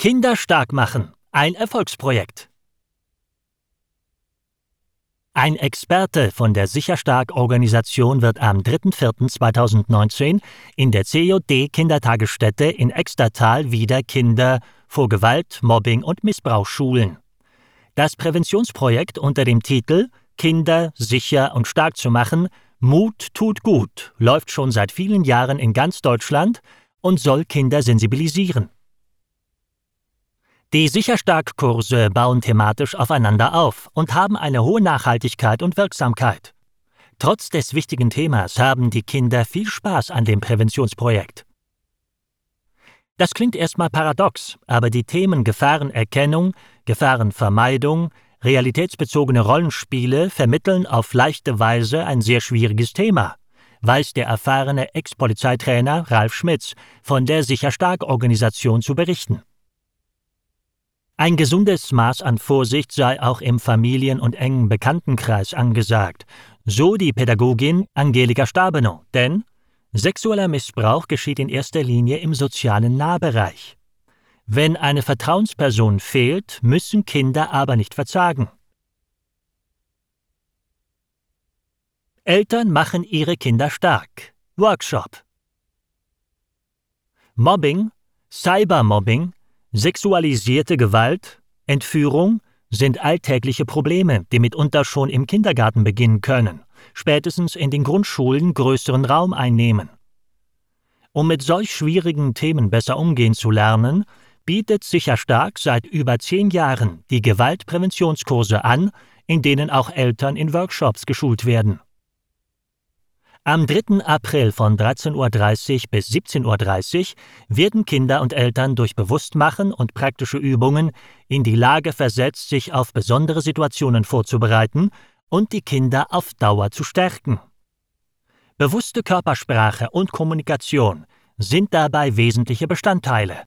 Kinder stark machen. Ein Erfolgsprojekt. Ein Experte von der Sicherstark-Organisation wird am 3.4.2019 in der COD Kindertagesstätte in Extertal wieder Kinder vor Gewalt, Mobbing und Missbrauch schulen. Das Präventionsprojekt unter dem Titel Kinder sicher und stark zu machen, Mut tut gut, läuft schon seit vielen Jahren in ganz Deutschland und soll Kinder sensibilisieren. Die Sicherstark-Kurse bauen thematisch aufeinander auf und haben eine hohe Nachhaltigkeit und Wirksamkeit. Trotz des wichtigen Themas haben die Kinder viel Spaß an dem Präventionsprojekt. Das klingt erstmal paradox, aber die Themen Gefahrenerkennung, Gefahrenvermeidung, realitätsbezogene Rollenspiele vermitteln auf leichte Weise ein sehr schwieriges Thema, weiß der erfahrene Ex-Polizeitrainer Ralf Schmitz von der Sicherstark-Organisation zu berichten. Ein gesundes Maß an Vorsicht sei auch im Familien- und engen Bekanntenkreis angesagt, so die Pädagogin Angelika Stabenow, denn sexueller Missbrauch geschieht in erster Linie im sozialen Nahbereich. Wenn eine Vertrauensperson fehlt, müssen Kinder aber nicht verzagen. Eltern machen ihre Kinder stark. Workshop. Mobbing, Cybermobbing Sexualisierte Gewalt, Entführung sind alltägliche Probleme, die mitunter schon im Kindergarten beginnen können, spätestens in den Grundschulen größeren Raum einnehmen. Um mit solch schwierigen Themen besser umgehen zu lernen, bietet Sicherstark seit über zehn Jahren die Gewaltpräventionskurse an, in denen auch Eltern in Workshops geschult werden. Am 3. April von 13.30 Uhr bis 17.30 Uhr werden Kinder und Eltern durch Bewusstmachen und praktische Übungen in die Lage versetzt, sich auf besondere Situationen vorzubereiten und die Kinder auf Dauer zu stärken. Bewusste Körpersprache und Kommunikation sind dabei wesentliche Bestandteile.